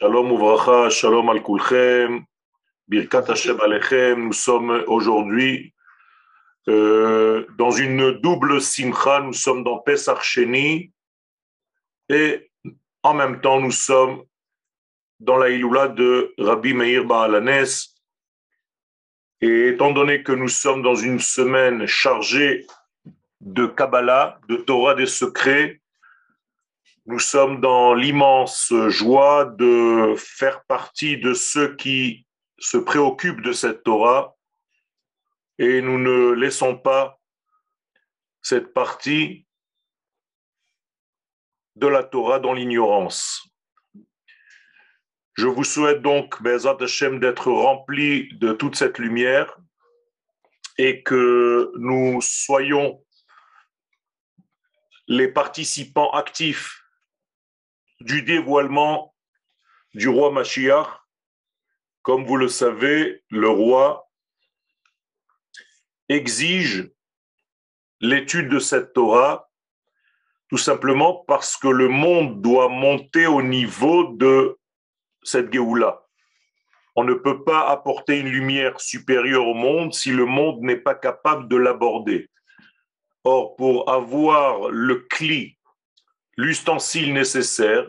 Shalom Uvracha, Shalom al Kulchem, Birkat Hashem Alechem. Nous sommes aujourd'hui euh, dans une double simcha. Nous sommes dans Pesach Sheni et en même temps nous sommes dans la Iloula de Rabbi Meir Baalanes. Et étant donné que nous sommes dans une semaine chargée de Kabbalah, de Torah des secrets, nous sommes dans l'immense joie de faire partie de ceux qui se préoccupent de cette Torah et nous ne laissons pas cette partie de la Torah dans l'ignorance. Je vous souhaite donc, Bezat Hashem, d'être rempli de toute cette lumière et que nous soyons les participants actifs du dévoilement du roi Mashiach. Comme vous le savez, le roi exige l'étude de cette Torah tout simplement parce que le monde doit monter au niveau de cette Géoula. On ne peut pas apporter une lumière supérieure au monde si le monde n'est pas capable de l'aborder. Or, pour avoir le cli l'ustensile nécessaire,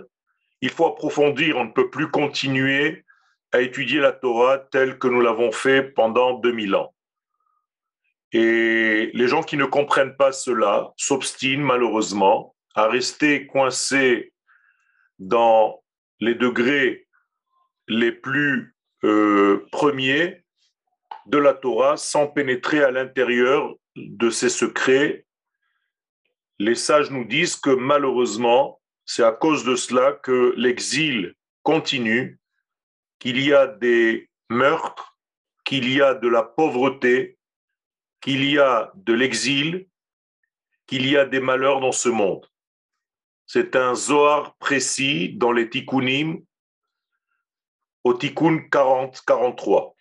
il faut approfondir, on ne peut plus continuer à étudier la Torah telle que nous l'avons fait pendant 2000 ans. Et les gens qui ne comprennent pas cela s'obstinent malheureusement à rester coincés dans les degrés les plus euh, premiers de la Torah sans pénétrer à l'intérieur de ses secrets les sages nous disent que malheureusement, c'est à cause de cela que l'exil continue, qu'il y a des meurtres, qu'il y a de la pauvreté, qu'il y a de l'exil, qu'il y a des malheurs dans ce monde. C'est un Zohar précis dans les Tikkunim, au Tikkun 40-43.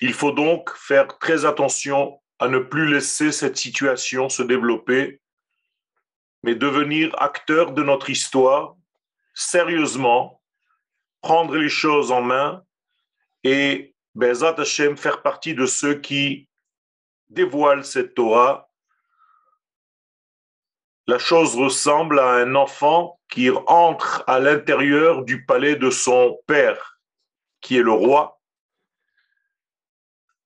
Il faut donc faire très attention à ne plus laisser cette situation se développer mais devenir acteur de notre histoire sérieusement, prendre les choses en main et Bezat faire partie de ceux qui dévoilent cette Torah. La chose ressemble à un enfant qui entre à l'intérieur du palais de son père, qui est le roi,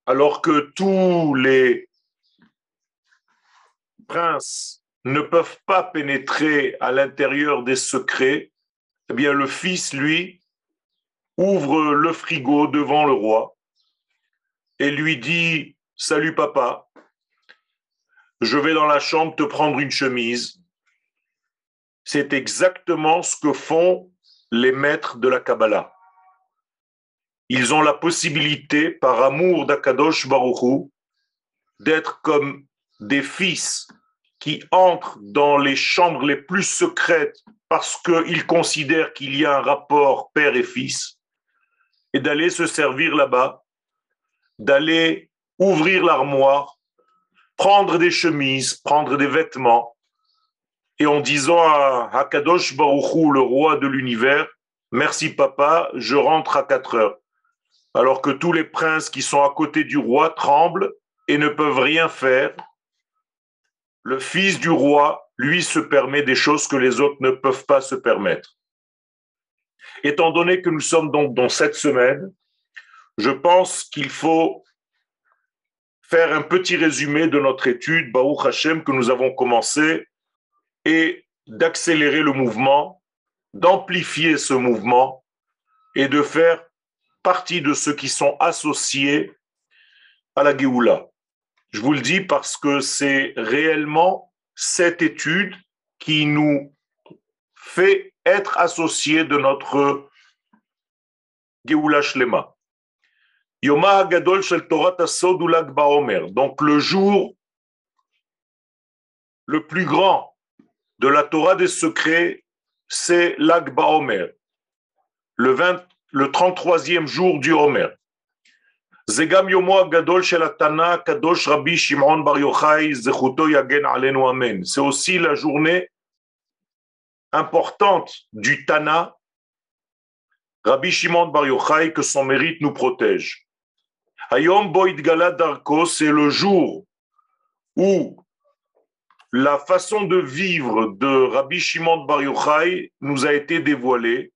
alors que tous les princes ne peuvent pas pénétrer à l'intérieur des secrets, eh bien le fils, lui, ouvre le frigo devant le roi et lui dit Salut papa, je vais dans la chambre te prendre une chemise. C'est exactement ce que font les maîtres de la Kabbalah. Ils ont la possibilité, par amour d'Akadosh Baruchou, d'être comme des fils qui entrent dans les chambres les plus secrètes parce qu'ils considèrent qu'il y a un rapport père et fils, et d'aller se servir là-bas, d'aller ouvrir l'armoire, prendre des chemises, prendre des vêtements, et en disant à Hakadosh Baruchou, le roi de l'univers, merci papa, je rentre à 4 heures. Alors que tous les princes qui sont à côté du roi tremblent et ne peuvent rien faire le fils du roi, lui, se permet des choses que les autres ne peuvent pas se permettre. Étant donné que nous sommes donc dans cette semaine, je pense qu'il faut faire un petit résumé de notre étude, Baruch Hashem, que nous avons commencé, et d'accélérer le mouvement, d'amplifier ce mouvement et de faire partie de ceux qui sont associés à la Géoula. Je vous le dis parce que c'est réellement cette étude qui nous fait être associés de notre Geoula Shlema. Yoma Gadol Shel Torah. Donc le jour le plus grand de la Torah des secrets, c'est l'Ag Baomer, le, 20, le 33e jour du Homer. C'est aussi la journée importante du Tana Rabbi Shimon Bar Yochai, que son mérite nous protège. Hayom Boid Darko, c'est le jour où la façon de vivre de Rabbi Shimon Bar Yochai nous a été dévoilée.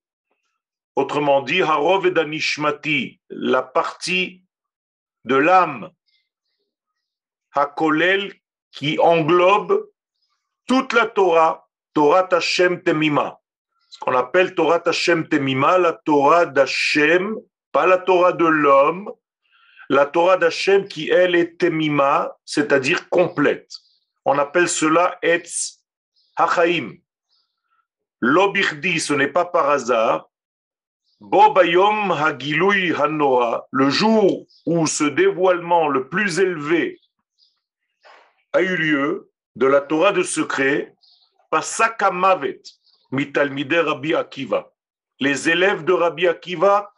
Autrement dit, Harov et Danishmati, la partie de l'âme, Hakolel, qui englobe toute la Torah, Torah Hashem Temima. Ce qu'on appelle Torah Hashem Temima, la Torah d'Hashem, pas la Torah de l'homme, la Torah d'Hachem qui, elle, est temima, c'est-à-dire complète. On appelle cela Etz Hachaim. L'obirdi, ce n'est pas par hasard. Bobayom Hagilui Hanora, le jour où ce dévoilement le plus élevé a eu lieu de la Torah de secret, Pasaka Mavet, Mitalmide Rabbi Akiva. Les élèves de Rabbi Akiva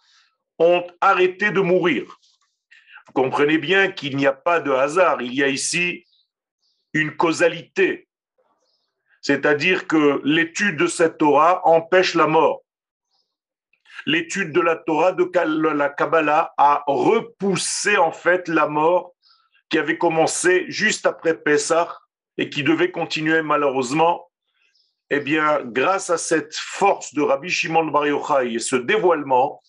ont arrêté de mourir. Vous comprenez bien qu'il n'y a pas de hasard, il y a ici une causalité. C'est-à-dire que l'étude de cette Torah empêche la mort. L'étude de la Torah de la Kabbalah a repoussé en fait la mort qui avait commencé juste après Pessah et qui devait continuer malheureusement. Eh bien, grâce à cette force de Rabbi Shimon Bar Yochai et ce dévoilement,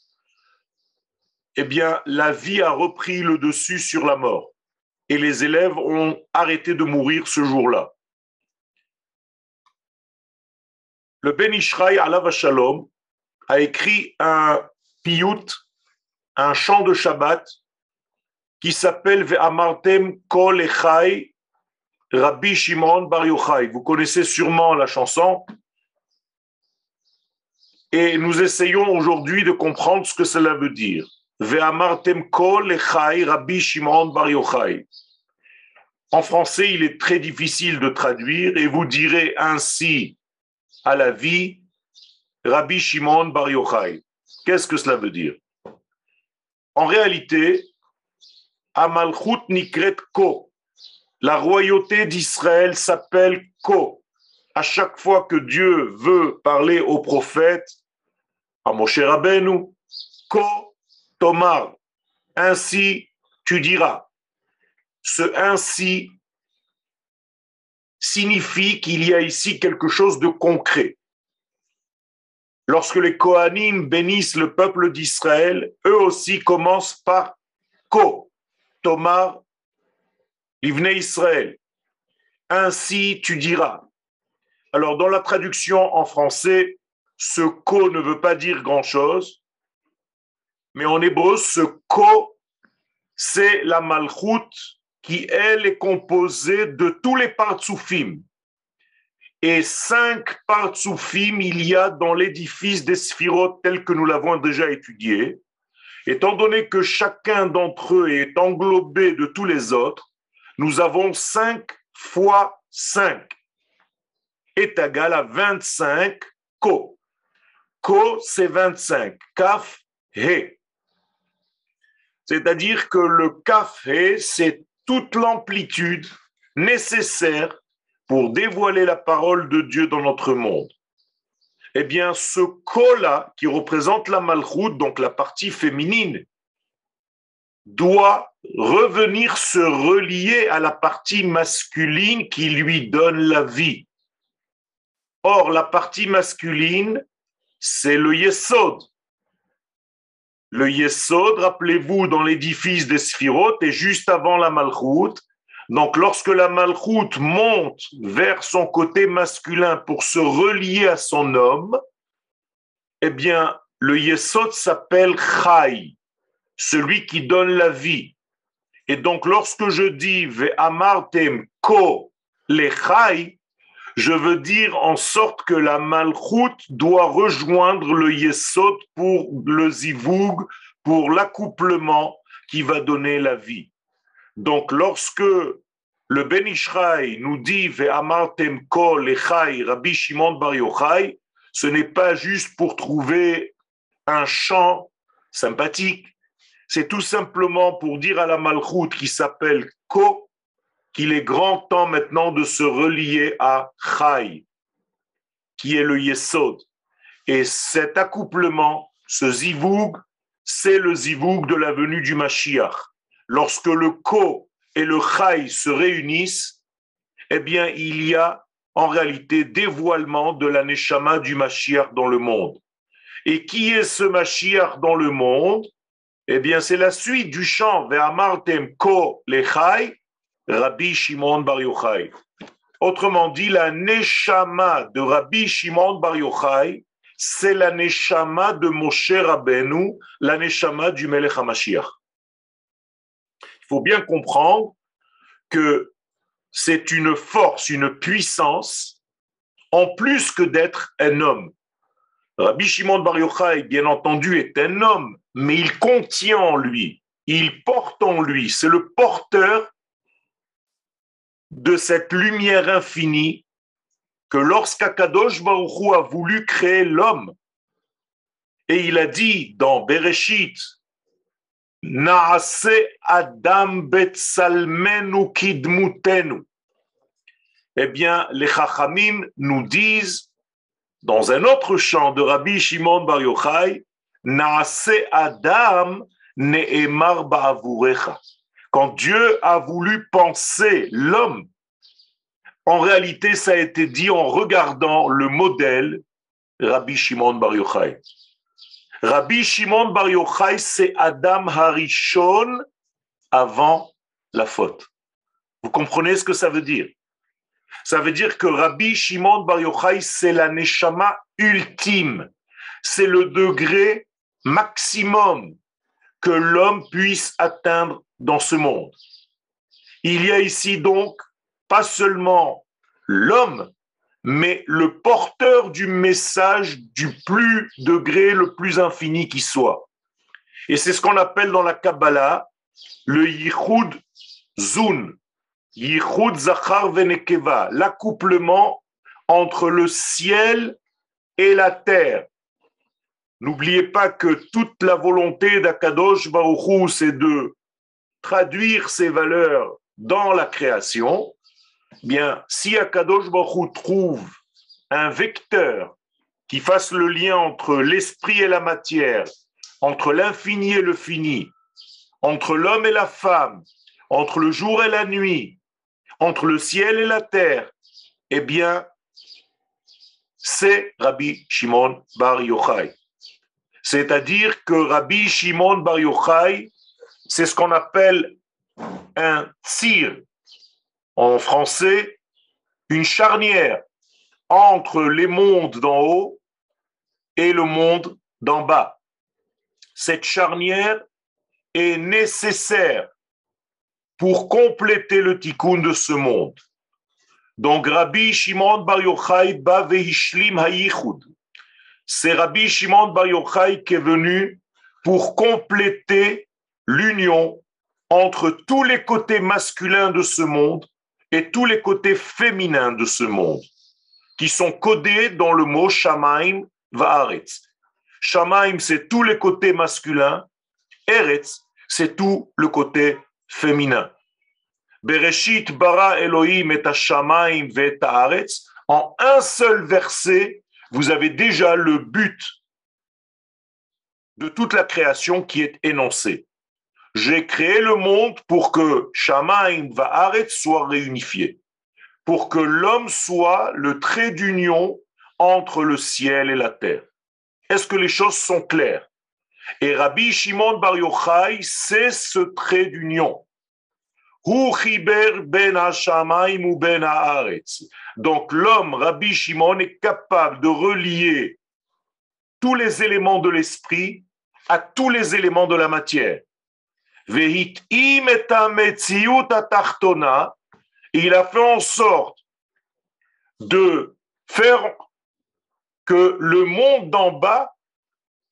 eh bien, la vie a repris le dessus sur la mort. Et les élèves ont arrêté de mourir ce jour-là. Le Ben Ishraï Shalom a écrit un piyut, un chant de Shabbat, qui s'appelle Ve'amartem Kol Echai Rabbi Shimon Bar Yochai. Vous connaissez sûrement la chanson. Et nous essayons aujourd'hui de comprendre ce que cela veut dire. En français, il est très difficile de traduire et vous direz ainsi à la vie Rabbi Shimon Bar Yochai. Qu'est-ce que cela veut dire? En réalité, Amalchut Nikret Ko. La royauté d'Israël s'appelle Ko. À chaque fois que Dieu veut parler au prophète, à Moshe Ko Tomar, ainsi tu diras. Ce ainsi signifie qu'il y a ici quelque chose de concret. Lorsque les Kohanim bénissent le peuple d'Israël, eux aussi commencent par Ko, Tomar, Livne Israël. Ainsi tu diras. Alors, dans la traduction en français, ce Ko ne veut pas dire grand-chose. Mais en hébreu, ce ko, c'est la malchoute qui, elle, est composée de tous les partsoufim. Et cinq partsoufim il y a dans l'édifice des sphirotes tel que nous l'avons déjà étudié. Étant donné que chacun d'entre eux est englobé de tous les autres, nous avons cinq fois cinq est égal à 25 ko. Ko, c'est 25. Kaf, he. C'est-à-dire que le café, c'est toute l'amplitude nécessaire pour dévoiler la parole de Dieu dans notre monde. Eh bien, ce ko-là, qui représente la malchoute, donc la partie féminine, doit revenir se relier à la partie masculine qui lui donne la vie. Or, la partie masculine, c'est le yesod, le Yesod, rappelez-vous, dans l'édifice des Sphirotes, est juste avant la Malchoute. Donc, lorsque la Malchoute monte vers son côté masculin pour se relier à son homme, eh bien, le Yesod s'appelle Chai, celui qui donne la vie. Et donc, lorsque je dis Ve'amartem ko le Chai, je veux dire en sorte que la malchoute doit rejoindre le yesod pour le zivoug, pour l'accouplement qui va donner la vie. Donc lorsque le Ben Ishraï nous dit Ve'amartem kol echai Rabbi Shimon Bar Yochai, ce n'est pas juste pour trouver un chant sympathique, c'est tout simplement pour dire à la malchoute qui s'appelle Ko qu'il est grand temps maintenant de se relier à Chai, qui est le Yesod. Et cet accouplement Ce zivoug, c'est le zivoug de la venue du Mashiach. Lorsque le ko et le chai se réunissent, eh bien, il y a en réalité dévoilement de la neshama du Mashiach dans le monde. Et qui est ce Mashiach dans le monde? Eh bien, c'est la suite du chant Ve'amartem ko lechai, Rabbi Shimon Bar Yochai. Autrement dit, la neshama de Rabbi Shimon Bar Yochai, c'est la neshama de Moshe Rabbeinu, la neshama du Melech HaMashiach. Bien comprendre que c'est une force, une puissance, en plus que d'être un homme. Rabbi Shimon Bar Yochai, bien entendu, est un homme, mais il contient en lui, il porte en lui, c'est le porteur de cette lumière infinie que lorsqu'Akadosh Baruch a voulu créer l'homme, et il a dit dans Bereshit, Naase Adam Betsalmenu Kidmutenu. Eh bien, les Chachamim nous disent, dans un autre chant de Rabbi Shimon Bar Yochai, Naase Adam Ne'emar Ba'avurecha. Quand Dieu a voulu penser l'homme, en réalité, ça a été dit en regardant le modèle Rabbi Shimon Bar Yochai. Rabbi Shimon Bar Yochai, c'est Adam Harishon avant la faute. Vous comprenez ce que ça veut dire? Ça veut dire que Rabbi Shimon Bar Yochai, c'est la neshama ultime. C'est le degré maximum que l'homme puisse atteindre dans ce monde. Il y a ici donc pas seulement l'homme, mais le porteur du message du plus degré, le plus infini qui soit. Et c'est ce qu'on appelle dans la Kabbalah le Yichud Zun, Yichud Zachar Venekeva, l'accouplement entre le ciel et la terre. N'oubliez pas que toute la volonté d'Akadosh Baruchou, c'est de traduire ces valeurs dans la création. Bien, si Akadosh Baruch trouve un vecteur qui fasse le lien entre l'esprit et la matière, entre l'infini et le fini, entre l'homme et la femme, entre le jour et la nuit, entre le ciel et la terre, eh bien, c'est Rabbi Shimon Bar Yochai. C'est-à-dire que Rabbi Shimon Bar Yochai, c'est ce qu'on appelle un tir en français, une charnière entre les mondes d'en haut et le monde d'en bas. Cette charnière est nécessaire pour compléter le tikkun de ce monde. Donc Rabbi Shimon Bar Yochai ba hayichud. C'est Rabbi Shimon Bar Yochai qui est venu pour compléter l'union entre tous les côtés masculins de ce monde et tous les côtés féminins de ce monde, qui sont codés dans le mot Shamaim Va'aretz. Shamaim, c'est tous les côtés masculins, Eretz, c'est tout le côté féminin. Bereshit bara Elohim et Shamaim Ve'aretz. En un seul verset, vous avez déjà le but de toute la création qui est énoncé. J'ai créé le monde pour que Shamaim Va'aret soit réunifié, pour que l'homme soit le trait d'union entre le ciel et la terre. Est-ce que les choses sont claires? Et Rabbi Shimon Bar Yochai, c'est ce trait d'union. ben ben Donc l'homme, Rabbi Shimon, est capable de relier tous les éléments de l'esprit à tous les éléments de la matière il a fait en sorte de faire que le monde d'en bas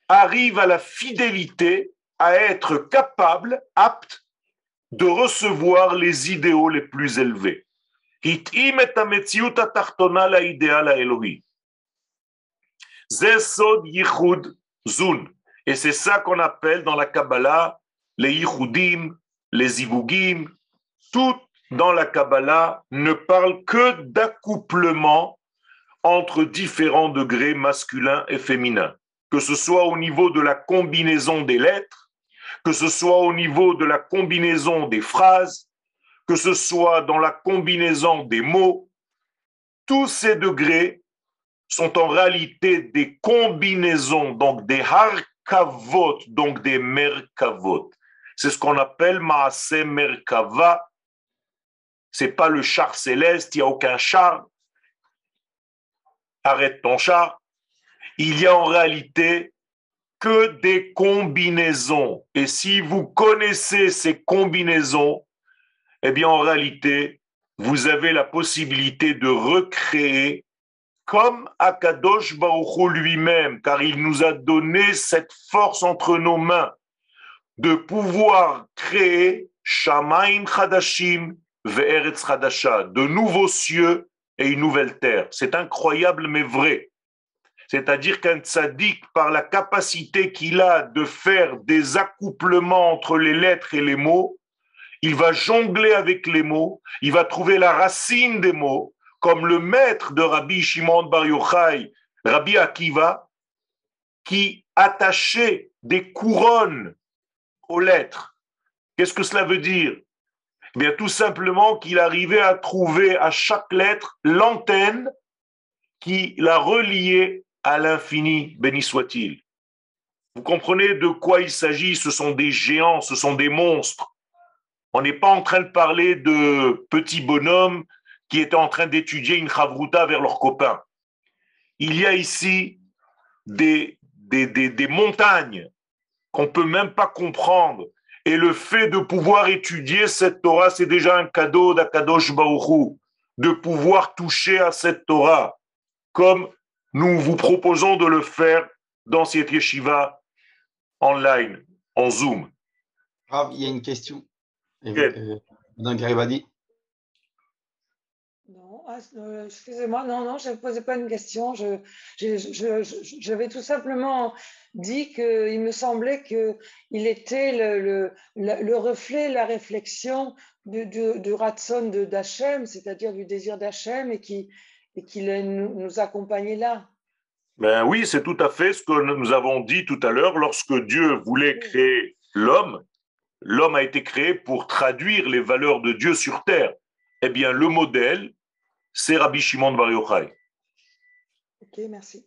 arrive à la fidélité, à être capable, apte de recevoir les idéaux les plus élevés. Et c'est ça qu'on appelle dans la Kabbalah les Yichudim, les Ivugim, tout dans la Kabbalah ne parle que d'accouplement entre différents degrés masculins et féminins. que ce soit au niveau de la combinaison des lettres, que ce soit au niveau de la combinaison des phrases, que ce soit dans la combinaison des mots, tous ces degrés sont en réalité des combinaisons, donc des harkavot, donc des merkavot. C'est ce qu'on appelle maase merkava. C'est pas le char céleste, il n'y a aucun char. Arrête ton char. Il y a en réalité que des combinaisons. Et si vous connaissez ces combinaisons, eh bien en réalité, vous avez la possibilité de recréer comme Akadosh Baruch lui-même, car il nous a donné cette force entre nos mains de pouvoir créer Shamaim Chadashim Ve'eretz Chadasha, de nouveaux cieux et une nouvelle terre. C'est incroyable mais vrai. C'est-à-dire qu'un tzaddik, par la capacité qu'il a de faire des accouplements entre les lettres et les mots, il va jongler avec les mots, il va trouver la racine des mots, comme le maître de Rabbi Shimon Bar Yochai, Rabbi Akiva, qui attachait des couronnes aux lettres. Qu'est-ce que cela veut dire? Eh bien, tout simplement qu'il arrivait à trouver à chaque lettre l'antenne qui la reliait à l'infini, béni soit-il. Vous comprenez de quoi il s'agit? Ce sont des géants, ce sont des monstres. On n'est pas en train de parler de petits bonhommes qui étaient en train d'étudier une chavruta vers leurs copains. Il y a ici des, des, des, montagnes qu'on ne peut même pas comprendre. Et le fait de pouvoir étudier cette Torah, c'est déjà un cadeau d'Akadosh Baruchou, de pouvoir toucher à cette Torah, comme nous vous proposons de le faire dans cette yeshiva online, en Zoom. il y a une question. Euh, Garibadi. Euh, excusez-moi, non, non, je ne posais pas une question. Je, j'avais tout simplement dit qu'il me semblait qu'il était le, le, reflet, la réflexion du, du, du ratson d'Hachem, c'est-à-dire du désir d'Hachem, et qu'il nous, nous accompagnait là. Ben oui, c'est tout à fait ce que nous avons dit tout à l'heure. Lorsque Dieu voulait créer l'homme, l'homme a été créé pour traduire les valeurs de Dieu sur terre. Eh bien, le modèle, c'est Rabbi Shimon Bar Yochai. Ok, merci.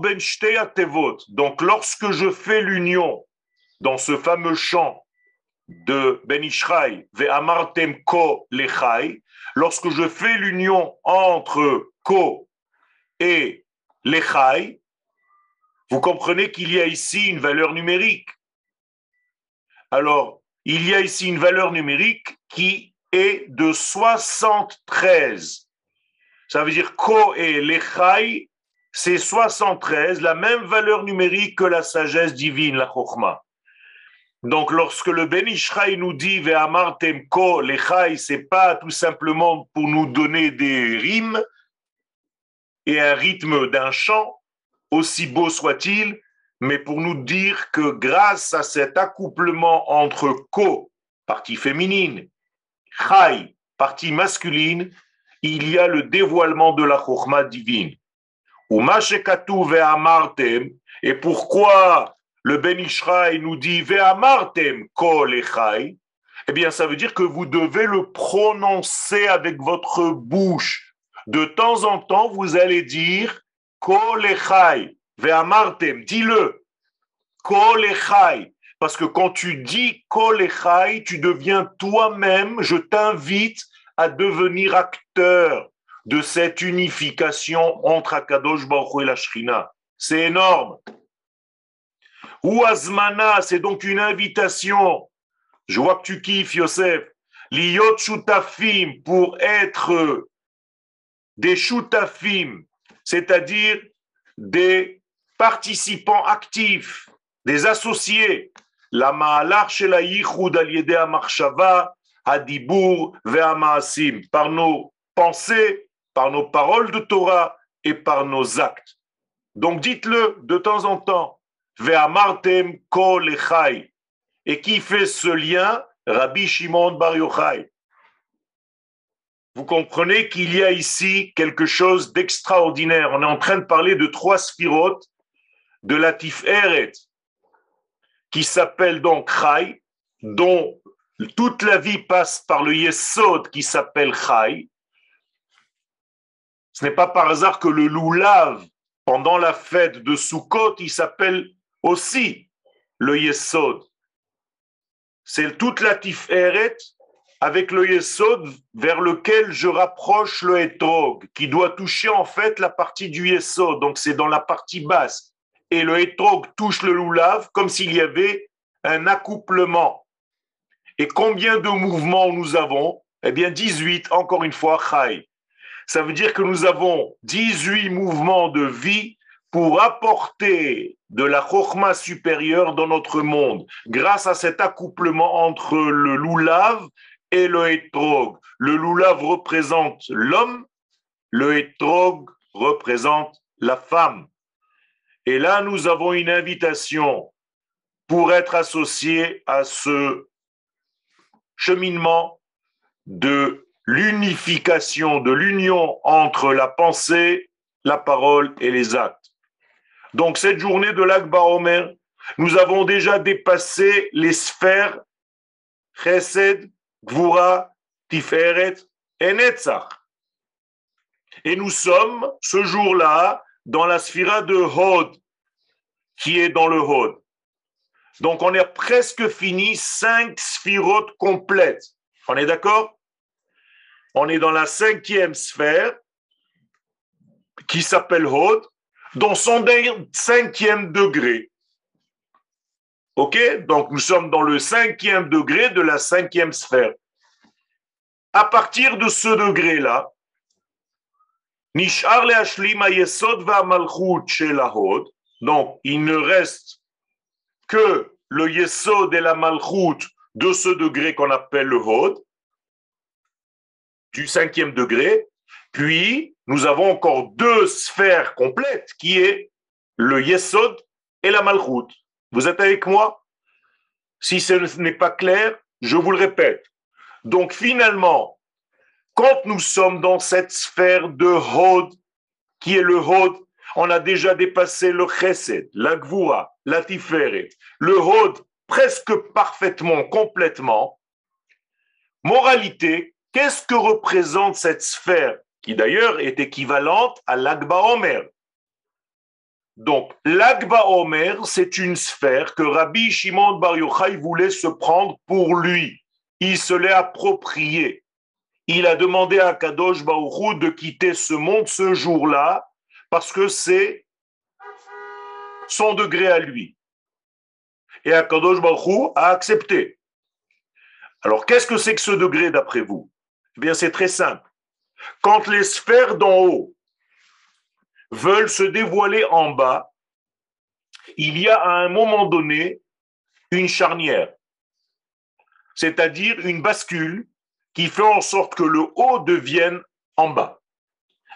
ben Donc, lorsque je fais l'union dans ce fameux chant de Ben Ishraï, Ve'amartem ko lechai, lorsque je fais l'union entre ko et lechai, vous comprenez qu'il y a ici une valeur numérique. Alors, il y a ici une valeur numérique qui est de 73. Ça veut dire Ko et Lechai, c'est 73, la même valeur numérique que la sagesse divine, la Chokhmah. Donc, lorsque le Ben Ishraï nous dit Ve'amartem Ko Lechai, c'est pas tout simplement pour nous donner des rimes et un rythme d'un chant, aussi beau soit-il, mais pour nous dire que grâce à cet accouplement entre Ko, partie féminine, Chai, partie masculine, il y a le dévoilement de la Chokhmah divine. Et pourquoi le Ben Ishraï nous dit Ve'amartem kol echai Eh bien, ça veut dire que vous devez le prononcer avec votre bouche. De temps en temps, vous allez dire kol echai, Ve'amartem, dis-le. Kol echai. Parce que quand tu dis Kol tu deviens toi-même, je t'invite à devenir acteur de cette unification entre Akadosh Baruch et la Shrina. C'est énorme. Ou Azmana, c'est donc une invitation. Je vois que tu kiffes, Yosef. L'iyot shutafim, pour être des shutafim, c'est-à-dire des participants actifs, des associés la ma'alach shel hayichud al yedei ha'machshava, par nos pensées, par nos paroles de Torah et par nos actes. Donc dites-le de temps en temps, ve'amartem. Et qui fait ce lien? Rabbi Shimon Bar Yochai. Vous comprenez qu'il y a ici quelque chose d'extraordinaire. On est en train de parler de trois spirotes de la Tiferet, qui s'appelle donc Chai, dont toute la vie passe par le Yesod qui s'appelle Chai. Ce n'est pas par hasard que le loulav, pendant la fête de Sukkot, il s'appelle aussi le Yesod. C'est toute la Tiferet avec le Yesod vers lequel je rapproche le Etrog, qui doit toucher en fait la partie du Yesod, donc c'est dans la partie basse et le hétrog touche le loulav comme s'il y avait un accouplement. Et combien de mouvements nous avons? Eh bien, 18, encore une fois, chai. Ça veut dire que nous avons 18 mouvements de vie pour apporter de la chokma supérieure dans notre monde, grâce à cet accouplement entre le loulav et le hétrog. Le loulav représente l'homme, le hétrog représente la femme. Et là, nous avons une invitation pour être associés à ce cheminement de l'unification, de l'union entre la pensée, la parole et les actes. Donc cette journée de l'Akba Omer, nous avons déjà dépassé les sphères Chesed, Gvura, Tiferet et Netzach. Et nous sommes ce jour-là dans la sphira de Hod, qui est dans le Hod. Donc on est presque fini cinq sphirotes complètes. On est d'accord? On est dans la cinquième sphère qui s'appelle Hod, dans son cinquième degré. OK? Donc nous sommes dans le cinquième degré de la cinquième sphère. À partir de ce degré-là, donc, il ne reste que le yesod et la malchut de ce degré qu'on appelle le hod, du cinquième degré. Puis, nous avons encore deux sphères complètes, qui est le yesod et la malchut. Vous êtes avec moi? Si ce n'est pas clair, je vous le répète. Donc, finalement, quand nous sommes dans cette sphère de Hod, qui est le Hod, on a déjà dépassé le Chesed, la Gvura, la le Hod presque parfaitement, complètement. Moralité, qu'est-ce que représente cette sphère qui d'ailleurs est équivalente à l'Agba Omer? Donc, l'Agba Omer, c'est une sphère que Rabbi Shimon Bar Yochai voulait se prendre pour lui. Il se l'est approprié il a demandé à Kadosh Baruchou de quitter ce monde ce jour-là parce que c'est son degré à lui. Et Akadosh Baruchou a accepté. Alors, qu'est-ce que c'est que ce degré d'après vous? Eh bien, c'est très simple. Quand les sphères d'en haut veulent se dévoiler en bas, il y a à un moment donné une charnière, c'est-à-dire une bascule qui fait en sorte que le haut devienne en bas.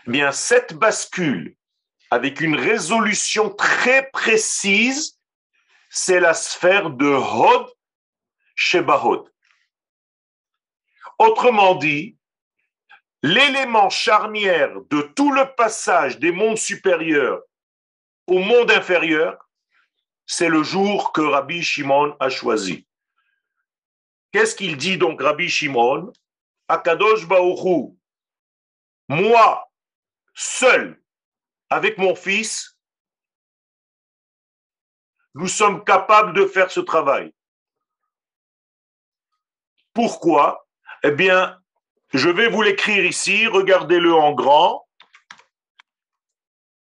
Eh bien, cette bascule, avec une résolution très précise, c'est la sphère de Hod Shebahod. Autrement dit, l'élément charnière de tout le passage des mondes supérieurs au monde inférieur, c'est le jour que Rabbi Shimon a choisi. Qu'est-ce qu'il dit donc Rabbi Shimon? Akadosh Baoru, moi, seul, avec mon fils, nous sommes capables de faire ce travail. Pourquoi? Eh bien, je vais vous l'écrire ici, regardez-le en grand.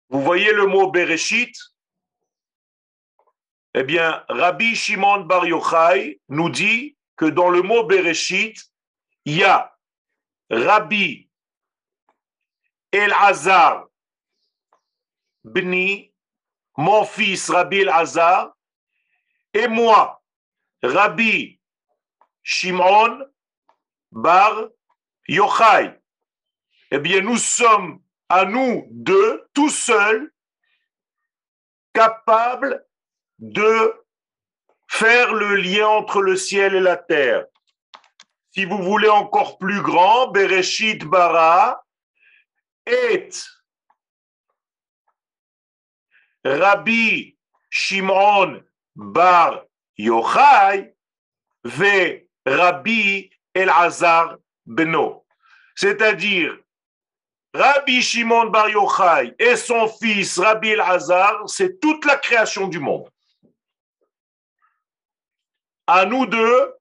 Vous voyez le mot Bereshit? Eh bien, Rabbi Shimon Bar Yochai nous dit que dans le mot Bereshit, il y a Rabbi El-Hazar Bni, mon fils Rabbi El-Hazar, et moi, Rabbi Shimon Bar Yochai. Eh bien, nous sommes à nous deux, tout seuls, capables de faire le lien entre le ciel et la terre. Si vous voulez encore plus grand, Bereshit bara et Rabbi Shimon bar Yochai ve Rabbi Elazar beno. C'est-à-dire, Rabbi Shimon bar Yochai et son fils Rabbi Elazar, c'est toute la création du monde. À nous deux,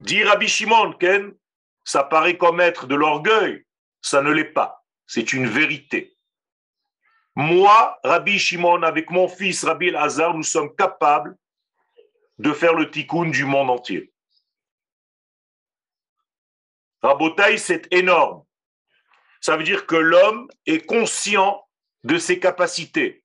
dit Rabbi Shimon, Ken, ça paraît comme être de l'orgueil, ça ne l'est pas, c'est une vérité. Moi, Rabbi Shimon, avec mon fils Rabbi El-Hazar, nous sommes capables de faire le tikkun du monde entier. Rabotai, c'est énorme. Ça veut dire que l'homme est conscient de ses capacités.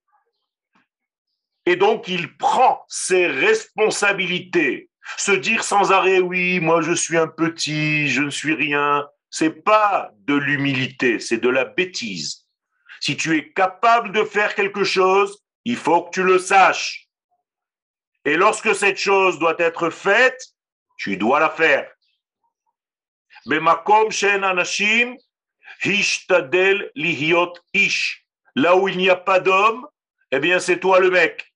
Et donc, il prend ses responsabilités. Se dire sans arrêt, oui, moi je suis un petit, je ne suis rien, c'est pas de l'humilité, c'est de la bêtise. Si tu es capable de faire quelque chose, il faut que tu le saches. Et lorsque cette chose doit être faite, tu dois la faire. Là où il n'y a pas d'homme, eh bien c'est toi le mec.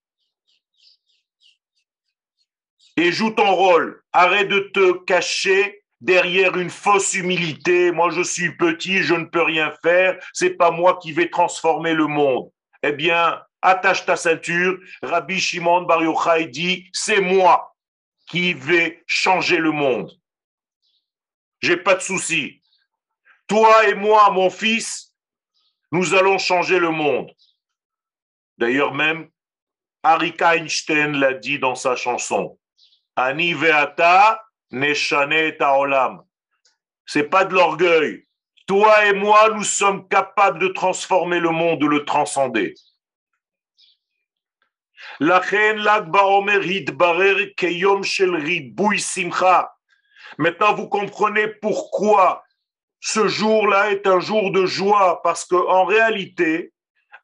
Et joue ton rôle. Arrête de te cacher derrière une fausse humilité, moi je suis petit, je ne peux rien faire, c'est pas moi qui vais transformer le monde. Eh bien, attache ta ceinture. Rabbi Shimon Bar Yochai dit, c'est moi qui vais changer le monde. J'ai pas de souci. Toi et moi, mon fils, nous allons changer le monde. D'ailleurs, même Harry Einstein l'a dit dans sa chanson. Ani veata Neshane Taolam. C'est pas de l'orgueil. Toi et moi, nous sommes capables de transformer le monde, de le transcender. Maintenant, vous comprenez pourquoi ce jour-là est un jour de joie, parce qu'en réalité,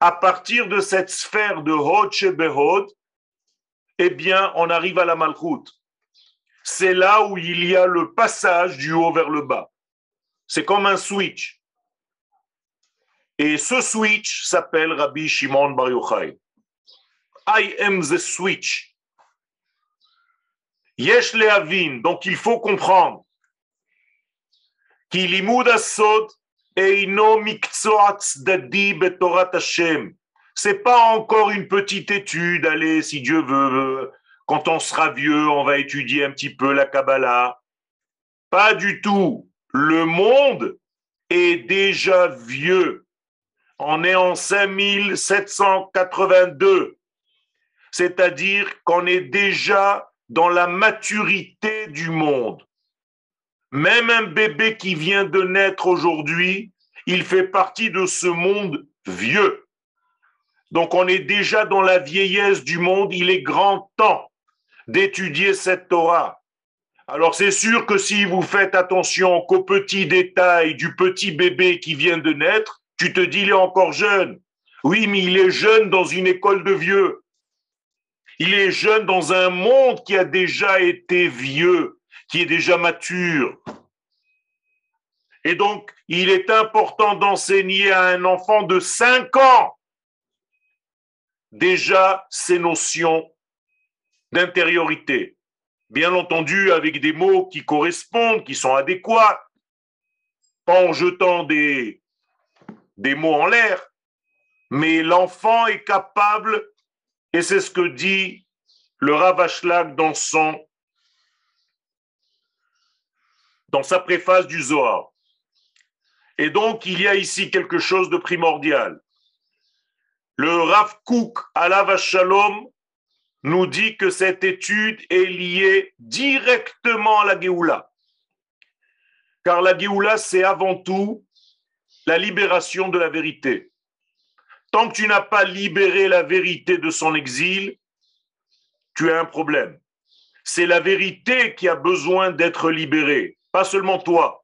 à partir de cette sphère de Hod Shebehod, eh bien, on arrive à la Malchut c'est là où il y a le passage du haut vers le bas. C'est comme un switch. Et ce switch s'appelle Rabbi Shimon Bar Yochai. I am the switch. Yesh leavin, donc il faut comprendre. Ki limud asod betorat Hashem. C'est pas encore une petite étude, allez, si Dieu veut, quand on sera vieux, on va étudier un petit peu la Kabbalah. Pas du tout. Le monde est déjà vieux. On est en 5782. C'est-à-dire qu'on est déjà dans la maturité du monde. Même un bébé qui vient de naître aujourd'hui, il fait partie de ce monde vieux. Donc on est déjà dans la vieillesse du monde, il est grand temps d'étudier cette Torah. Alors c'est sûr que si vous faites attention qu'aux petits détails du petit bébé qui vient de naître, tu te dis il est encore jeune. Oui, mais il est jeune dans une école de vieux. Il est jeune dans un monde qui a déjà été vieux, qui est déjà mature. Et donc, il est important d'enseigner à un enfant de 5 ans déjà ces notions d'intériorité. Bien entendu, avec des mots qui correspondent, qui sont adéquats, pas en jetant des, mots en l'air, mais l'enfant est capable, et c'est ce que dit le Ravashlag dans son dans sa préface du Zohar. Et donc, il y a ici quelque chose de primordial. Le Rav Kouk, Alav Shalom, nous dit que cette étude est liée directement à la Géoula. Car la Géoula, c'est avant tout la libération de la vérité. Tant que tu n'as pas libéré la vérité de son exil, tu as un problème. C'est la vérité qui a besoin d'être libérée, pas seulement toi.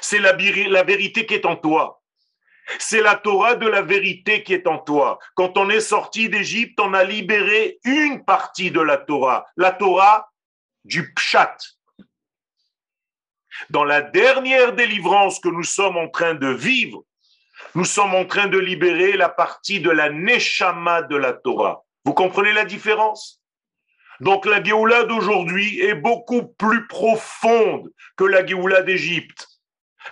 C'est la, la vérité qui est en toi. C'est la Torah de la vérité qui est en toi. Quand on est sorti d'Égypte, on a libéré une partie de la Torah, la Torah du Pshat. Dans la dernière délivrance que nous sommes en train de vivre, nous sommes en train de libérer la partie de la Neshama de la Torah. Vous comprenez la différence? Donc la Géoula d'aujourd'hui est beaucoup plus profonde que la Géoula d'Égypte.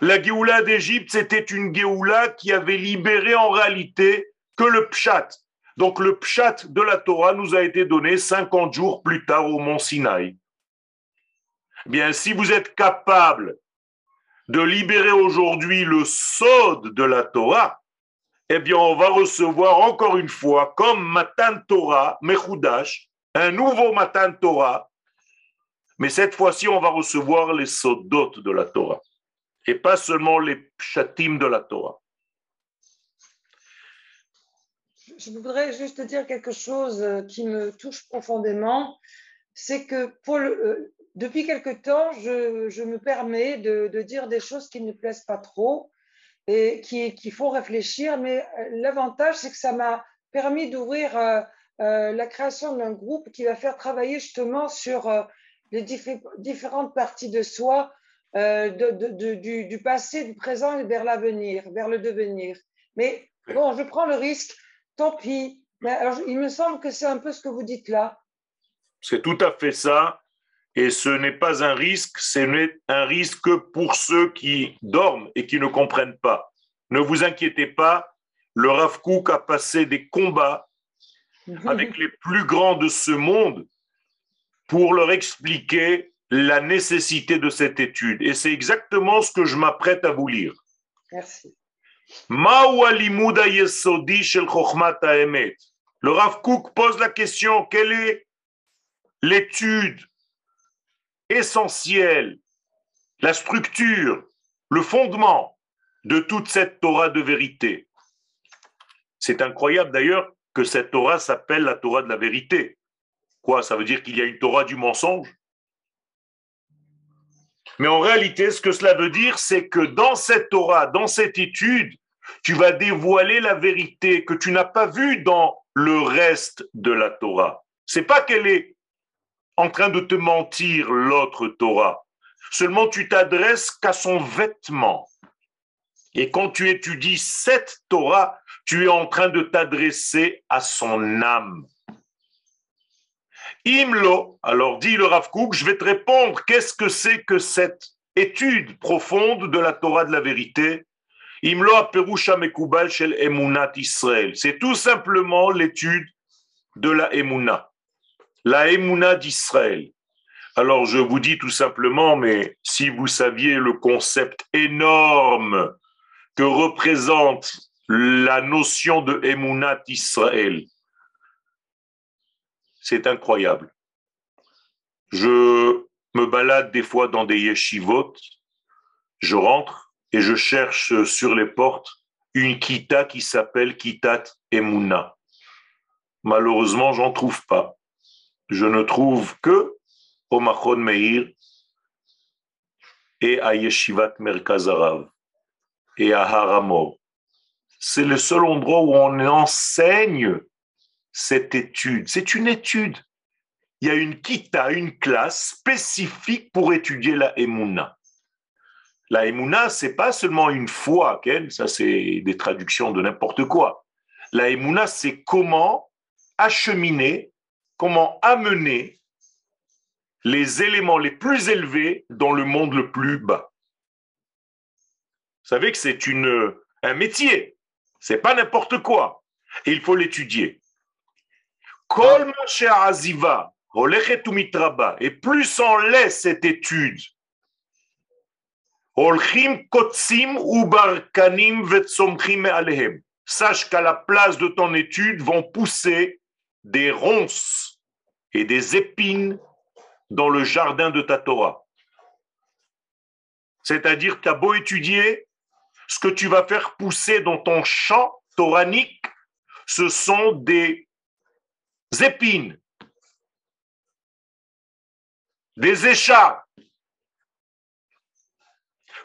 La Géoula d'Égypte, c'était une Géoula qui avait libéré en réalité que le Pshat. Donc le Pshat de la Torah nous a été donné 50 jours plus tard au mont Sinaï. Bien, si vous êtes capable de libérer aujourd'hui le Sod de la Torah, eh bien, on va recevoir encore une fois, comme Matan Torah, Mechoudash, un nouveau Matan Torah, mais cette fois-ci, on va recevoir les Sodot de la Torah, et pas seulement les Pshatim de la Torah. Je voudrais juste dire quelque chose euh, qui me touche profondément, c'est que euh, depuis quelque temps, je, me permets de, dire des choses qui ne plaisent pas trop, et qui, qui font réfléchir. Mais euh, l'avantage, c'est que ça m'a permis d'ouvrir la création d'un groupe qui va faire travailler justement sur les différentes parties de soi, de, de, du, du, passé, du présent et vers l'avenir, vers le devenir. Mais bon, je prends le risque, tant pis. Mais alors, il me semble que c'est un peu ce que vous dites là. C'est tout à fait ça. Et ce n'est pas un risque, c'est un risque pour ceux qui dorment et qui ne comprennent pas. Ne vous inquiétez pas, le Rav Kook a passé des combats avec les plus grands de ce monde pour leur expliquer la nécessité de cette étude. Et c'est exactement ce que je m'apprête à vous lire. Merci. Le Rav Kook pose la question, quelle est l'étude essentiel, la structure, le fondement de toute cette Torah de vérité? C'est incroyable d'ailleurs que cette Torah s'appelle la Torah de la vérité. Quoi Ça veut dire qu'il y a une Torah du mensonge? Mais en réalité, ce que cela veut dire, c'est que dans cette Torah, dans cette étude, tu vas dévoiler la vérité que tu n'as pas vue dans le reste de la Torah. C'est pas qu'elle est en train de te mentir l'autre Torah. Seulement tu t'adresses qu'à son vêtement. Et quand tu étudies cette Torah, tu es en train de t'adresser à son âme. Imlo, alors dit le Rav Kook, je vais te répondre, qu'est-ce que c'est que cette étude profonde de la Torah de la vérité? Imlo aperusha mekubal shel emunat Israël. C'est tout simplement l'étude de la emuna la Emouna d'Israël. Alors je vous dis tout simplement, mais si vous saviez le concept énorme que représente la notion de Emouna d'Israël, c'est incroyable. Je me balade des fois dans des yeshivot, je rentre et je cherche sur les portes une kita qui s'appelle Kitat Emouna. Malheureusement, j'en trouve pas je ne trouve que au Machon Meir et à Yeshivat Merkazarav et à Haramor. C'est le seul endroit où on enseigne cette étude. C'est une étude. Il y a une kita, une classe spécifique pour étudier la Emouna. La Emouna, c'est pas seulement une foi, ça c'est des traductions de n'importe quoi. La Emouna, c'est comment acheminer comment amener les éléments les plus élevés dans le monde le plus bas. Vous savez que c'est une, un métier, c'est pas n'importe quoi. Et il faut l'étudier. Et plus on laisse cette étude, sache qu'à la place de ton étude vont pousser des ronces et des épines dans le jardin de ta Torah. C'est-à-dire, tu as beau étudier, ce que tu vas faire pousser dans ton champ toranique, ce sont des épines, des écharpes.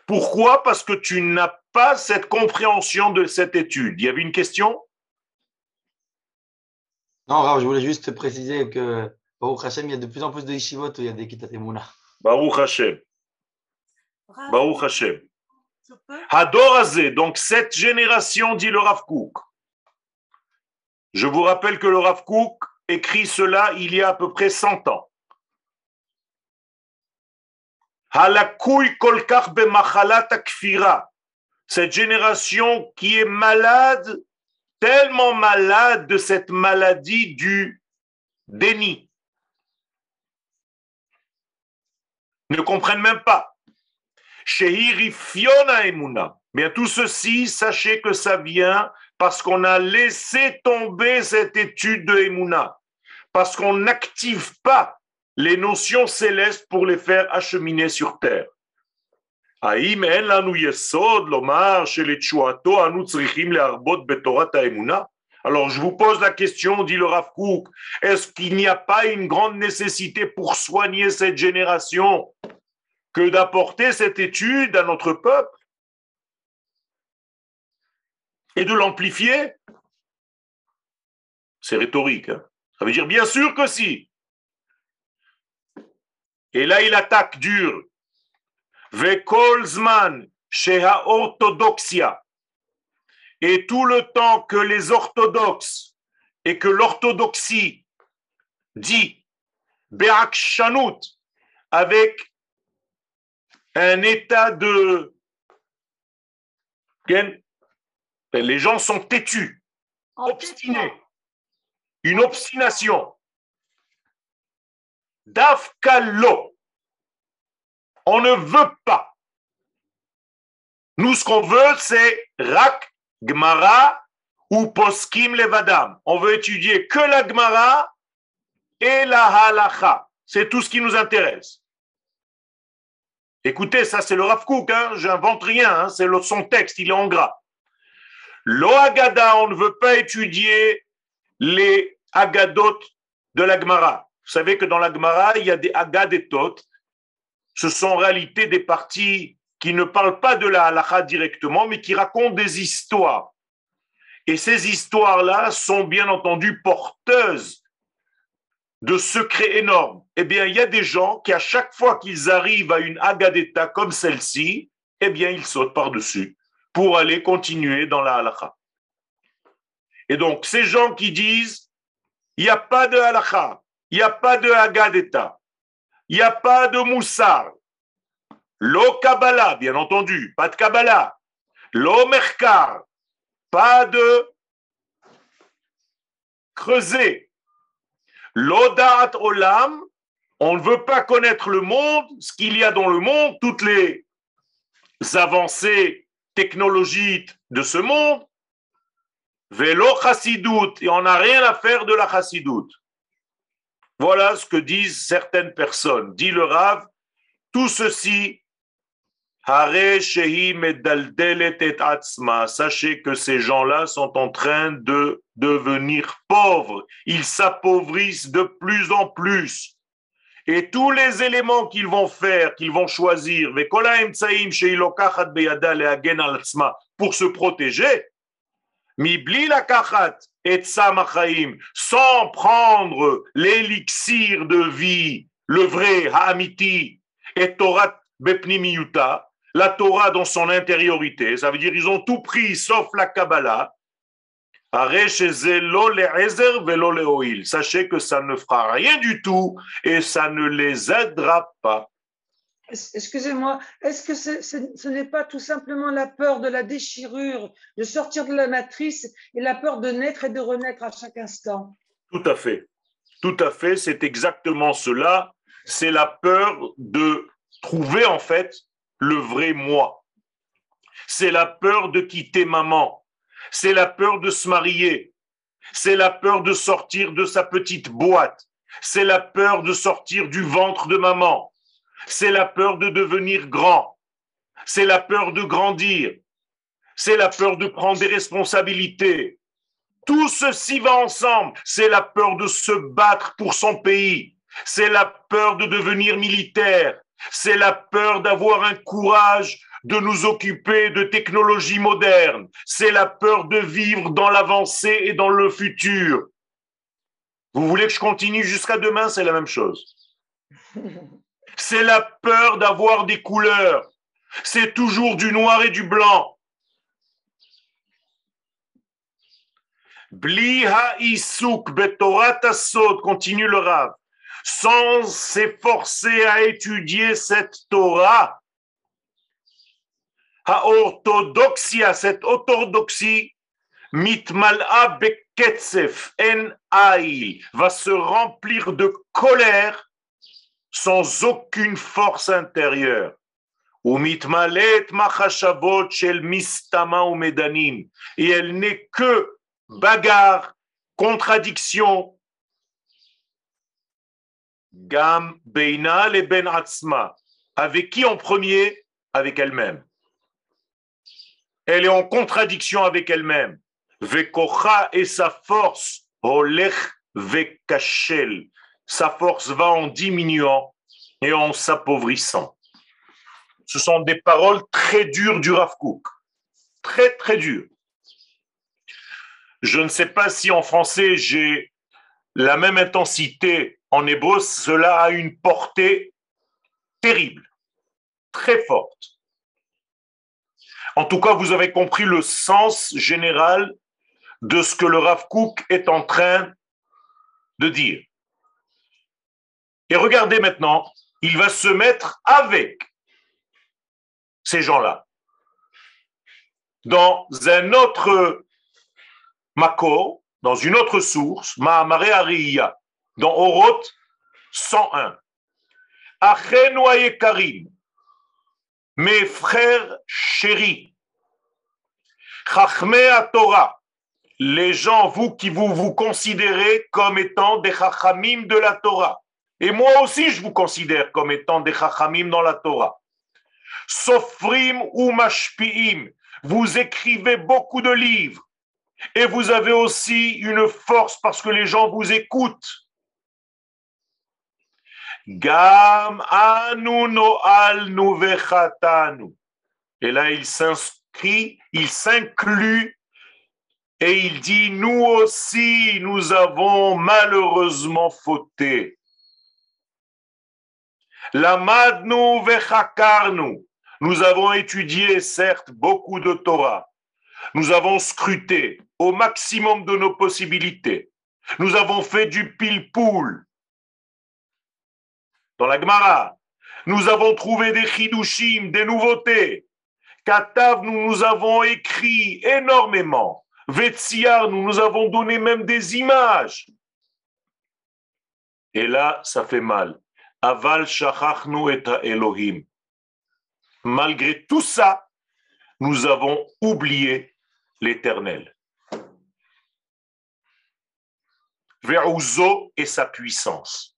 Pourquoi? Parce que tu n'as pas cette compréhension de cette étude. Il y avait une question? Non, je voulais juste préciser que Baruch Hashem, il y a de plus en plus de yeshivot où il y a des Kitat Baruch Hashem. Baruch Hashem. Hadorazé, donc cette génération, dit le Rav Kook. Je vous rappelle que le Rav Kook écrit cela il y a à peu près 100 ans. Cette génération qui est malade, tellement malade de cette maladie du déni. Ne comprennent même pas. Fiona Emuna. Bien, tout ceci, sachez que ça vient parce qu'on a laissé tomber cette étude de Emouna, parce qu'on n'active pas les notions célestes pour les faire acheminer sur terre. Alors je vous pose la question, dit le Rav est-ce qu'il n'y a pas une grande nécessité pour soigner cette génération que d'apporter cette étude à notre peuple? Et de l'amplifier C'est rhétorique. Hein. Ça veut dire bien sûr que si. Et là, il attaque dur. Vekolzman sheha orthodoxia. Et tout le temps que les orthodoxes et que l'orthodoxie dit Be'ak avec un état de les gens sont têtus, obstinés. Une obstination. Dafkalo. On ne veut pas. Nous, ce qu'on veut, c'est Rak, Gmara ou Poskim Levadam. On veut étudier que la Gmara et la Halacha. C'est tout ce qui nous intéresse. Écoutez, ça c'est le Rav Kook, hein, j'invente rien, hein, c'est son texte, il est en gras. L'Oagada, on ne veut pas étudier les Agadot de la Gemara. Vous savez que dans la Gemara, il y a des Agadetot. Ce sont en réalité des parties qui ne parlent pas de la halakha directement, mais qui racontent des histoires. Et ces histoires-là sont bien entendu porteuses de secrets énormes. Eh bien, il y a des gens qui, à chaque fois qu'ils arrivent à une Agadeta comme celle-ci, eh bien, ils sautent par-dessus pour aller continuer dans la halakha. Et donc, ces gens qui disent, il n'y a pas de halakha, il n'y a pas de hagadeta, il n'y a pas de moussar, lo kabbalah, bien entendu, pas de kabbalah, lo merkar, pas de creuser, lo da'at olam, on ne veut pas connaître le monde, ce qu'il y a dans le monde, toutes les avancées technologie de ce monde, vélo chassidout, et on n'a rien à faire de la chassidout. Voilà ce que disent certaines personnes. Dit le Rav, tout ceci, sachez que ces gens-là sont en train de devenir pauvres. Ils s'appauvrissent de plus en plus. Et tous les éléments qu'ils vont faire, qu'ils vont choisir, pour se protéger, sans prendre l'élixir de vie, le vrai Ha'amiti, et Torah Bepnimiyuta, la Torah dans son intériorité, ça veut dire ils ont tout pris sauf la Kabbalah, Sachez que ça ne fera rien du tout et ça ne les aidera pas. Excusez-moi, est-ce que ce n'est pas tout simplement la peur de la déchirure, de sortir de la matrice et la peur de naître et de renaître à chaque instant? Tout à fait. Tout à fait, c'est exactement cela. C'est la peur de trouver en fait le vrai moi. C'est la peur de quitter maman c'est la peur de se marier, c'est la peur de sortir de sa petite boîte, c'est la peur de sortir du ventre de maman, c'est la peur de devenir grand, c'est la peur de grandir, c'est la peur de prendre des responsabilités. Tout ceci va ensemble. C'est la peur de se battre pour son pays. C'est la peur de devenir militaire. C'est la peur d'avoir un courage de nous occuper de technologies modernes, c'est la peur de vivre dans l'avancée et dans le futur. Vous voulez que je continue jusqu'à demain, c'est la même chose. C'est la peur d'avoir des couleurs. C'est toujours du noir et du blanc. Bli ha'isuk betorat asod, continue le Rav, sans s'efforcer à étudier cette Torah, orthodoxia, cette orthodoxie, mitmal'a beketsef en va se remplir de colère sans aucune force intérieure. Et elle n'est que bagarre, contradiction. Gam beina le ben atzma. Avec qui en premier? Avec elle-même elle est en contradiction avec elle-même. Vekocha et sa force, olech vekachel. Sa force va en diminuant et en s'appauvrissant. Ce sont des paroles très dures du Rav Très, très dures. Je ne sais pas si en français j'ai la même intensité. En hébreu, cela a une portée terrible, très forte. En tout cas, vous avez compris le sens général de ce que le Rav Kook est en train de dire. Et regardez maintenant, il va se mettre avec ces gens-là. Dans un autre Mako, dans une autre source, Mahamare Ariya, dans Oroth 101. Achenu Karim, mes frères chéris, Chachmei Torah, les gens, vous qui vous vous considérez comme étant des Chachamim de la Torah, et moi aussi je vous considère comme étant des Chachamim dans la Torah. Sofrim ou Mashpiim, vous écrivez beaucoup de livres, et vous avez aussi une force parce que les gens vous écoutent. Gam anu al nuvechatanu. Et là, il s'inscrit, il s'inclut et il dit, nous aussi, nous avons malheureusement fauté. Lamadnu vechakarnu. Nous avons étudié, certes, beaucoup de Torah. Nous avons scruté au maximum de nos possibilités. Nous avons fait du pile-poule dans la Gemara. Nous avons trouvé des chidushim, des nouveautés. Katav, nous nous avons écrit énormément. Vetsiar, nous nous avons donné même des images. Et là, ça fait mal. Aval shachachnu et Elohim. Malgré tout ça, nous avons oublié l'éternel. Ve'uzo et sa puissance.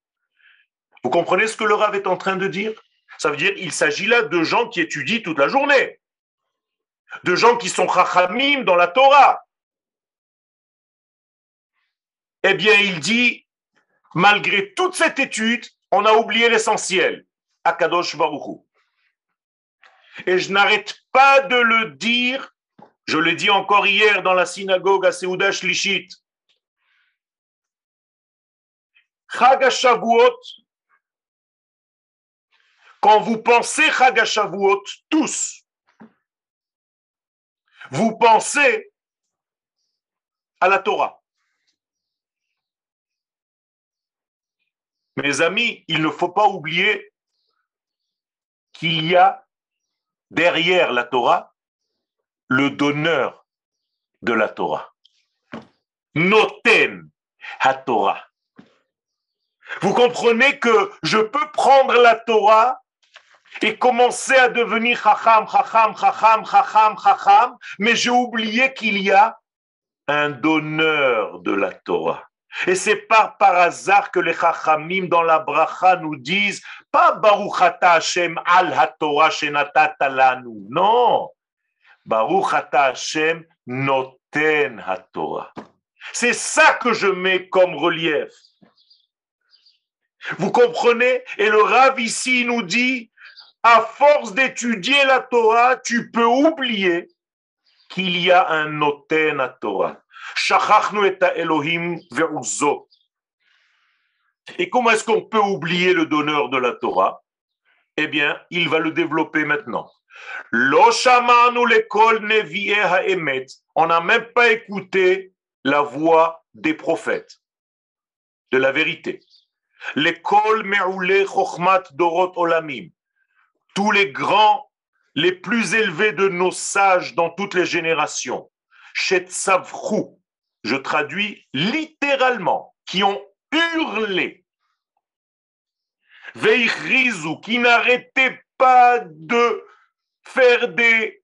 Vous comprenez ce que le Rav est en train de dire? Ça veut dire qu'il s'agit là de gens qui étudient toute la journée, de gens qui sont chachamim dans la Torah. Eh bien, il dit, malgré toute cette étude, on a oublié l'essentiel, Akadosh Baruch Et je n'arrête pas de le dire, je l'ai dit encore hier dans la synagogue à Seudah Shlishit. Chagashavuot, quand vous pensez Chagashavuot, tous, vous pensez à la Torah. Mes amis, il ne faut pas oublier qu'il y a derrière la Torah le donneur de la Torah. Noten ha Torah. Vous comprenez que je peux prendre la Torah et commencer à devenir chacham, chacham, chacham, chacham, chacham, mais j'ai oublié qu'il y a un donneur de la Torah. Et c'est pas par hasard que les chachamim dans la bracha nous disent pas Baruchata Hashem al ha-Torah shenatata lanu. Non. Baruchata Hashem noten ha-Torah. C'est ça que je mets comme relief. Vous comprenez? Et le Rav ici nous dit à force d'étudier la Torah, tu peux oublier qu'il y a un noten à Torah. Elohim Et comment est-ce qu'on peut oublier le donneur de la Torah? Eh bien, il va le développer maintenant. On n'a même pas écouté la voie des prophètes, de la vérité. L'école Me'oulé Chochmat Dorot Olamim. Tous les grands, les plus élevés de nos sages dans toutes les générations. Shetzavchou, je traduis littéralement, qui ont hurlé. Veichrizou, qui n'arrêtaient pas de faire des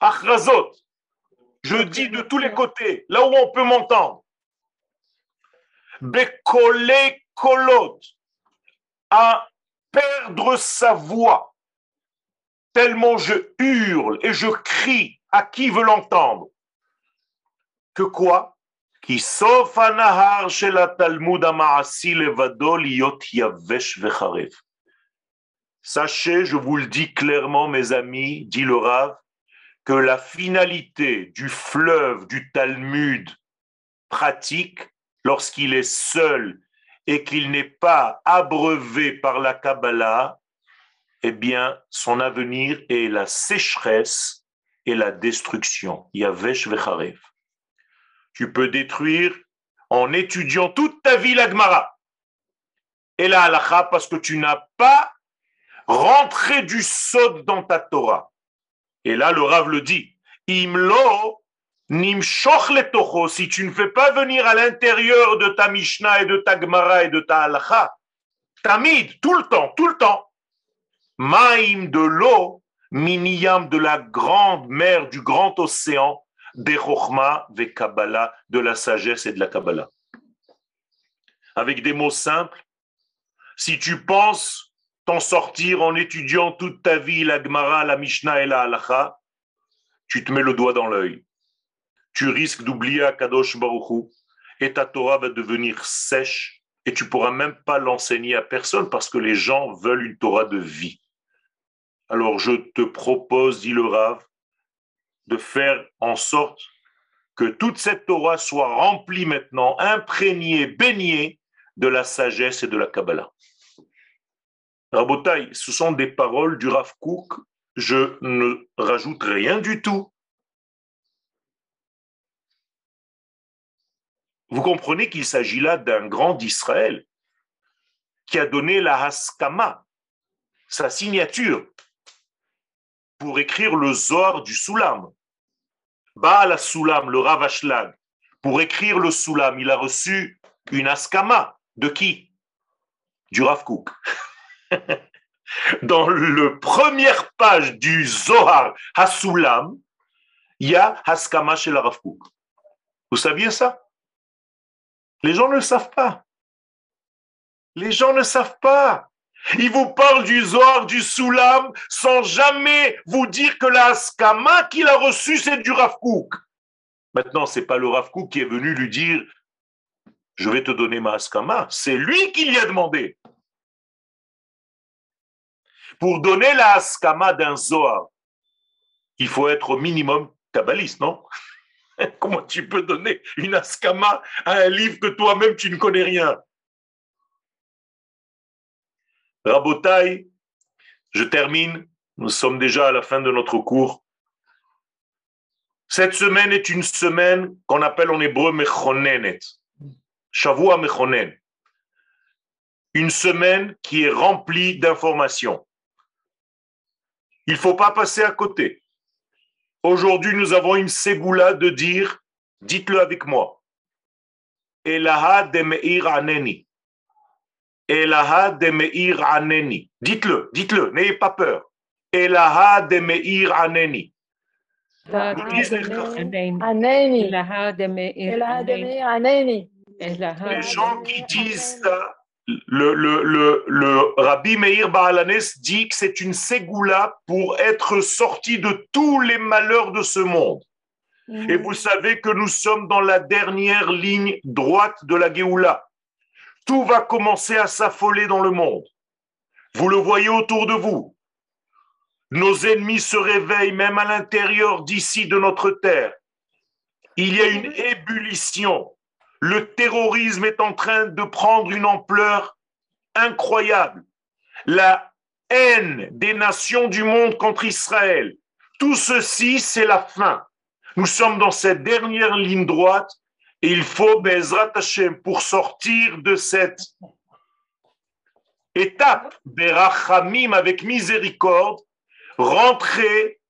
achrazot. Je dis de tous les côtés, là où on peut m'entendre. Bekole kolot, perdre sa voix, tellement je hurle et je crie à qui veut l'entendre. Que quoi? Qui sauf anahar chez la Talmud levado liot yavesh vecharev. Sachez, je vous le dis clairement, mes amis, dit le Rav, que la finalité du fleuve du Talmud pratique, lorsqu'il est seul et qu'il n'est pas abreuvé par la Kabbalah, eh bien, son avenir est la sécheresse et la destruction. Yavesh vecharev. Tu peux détruire en étudiant toute ta vie l'Agmara et la halacha parce que tu n'as pas rentré du sod dans ta Torah. Et là, le Rav le dit. Imlo nimshoch le si tu ne fais pas venir à l'intérieur de ta Mishnah et de ta Gemara et de ta Halacha, tamid, tout le temps, tout le temps. Maïm de l'eau, miniyam de la grande mer, du grand océan, des Chochma, ve Kabbalah, de la sagesse et de la Kabbalah. Avec des mots simples, si tu penses t'en sortir en étudiant toute ta vie la Gemara, la Mishnah et la Halacha, tu te mets le doigt dans l'œil. Tu risques d'oublier Akadosh Baruchou et ta Torah va devenir sèche et tu pourras même pas l'enseigner à personne parce que les gens veulent une Torah de vie. Alors je te propose, dit le Rav, de faire en sorte que toute cette Torah soit remplie maintenant, imprégnée, baignée de la sagesse et de la Kabbalah. Rabotai, ce sont des paroles du Rav Kook. Je ne rajoute rien du tout. Vous comprenez qu'il s'agit là d'un grand d'Israël qui a donné la Haskama, sa signature, pour écrire le Zohar du Soulam. Baal Soulam, le Ravashlag, pour écrire le Soulam, il a reçu une Haskama. De qui? Du Rav Kook. dans la première page du Zohar Hasulam, il y a Haskama chez la Rav Vous saviez ça? Les gens ne le savent pas. Les gens ne savent pas. Ils vous parlent du Zohar, du Soulam, sans jamais vous dire que la Haskama qu'il a reçu, c'est du Rav Maintenant, c'est pas le Rav qui est venu lui dire Je vais te donner ma Haskama. C'est lui qui lui a demandé. Pour donner la askama d'un Zohar, il faut être au minimum kabbaliste, non? Comment tu peux donner une askama à un livre que toi-même tu ne connais rien? Rabotai, je termine. Nous sommes déjà à la fin de notre cours. Cette semaine est une semaine qu'on appelle en hébreu Mechonenet. Shavua Mechonen. Une semaine qui est remplie d'informations. Il ne faut pas passer à côté. Aujourd'hui, nous avons une ségoula de dire, dites-le avec moi, Elaha de Meir Aneni. Elaha de Meir Aneni. Dites-le, dites-le, n'ayez pas peur. Elaha de Meir Aneni. Les gens qui disent ça, le, le, le, le, Rabbi Meir Baalanes dit que c'est une ségoula pour être sorti de tous les malheurs de ce monde. Mhm. Et vous savez que nous sommes dans la dernière ligne droite de la Géoula. Tout va commencer à s'affoler dans le monde. Vous le voyez autour de vous. Nos ennemis se réveillent même à l'intérieur d'ici de notre terre. Il y a une ébullition le terrorisme est en train de prendre une ampleur incroyable. La haine des nations du monde contre Israël. Tout ceci, c'est la fin. Nous sommes dans cette dernière ligne droite et il faut, Bezrat Hashem, pour sortir de cette étape, Berachamim avec miséricorde, rentrer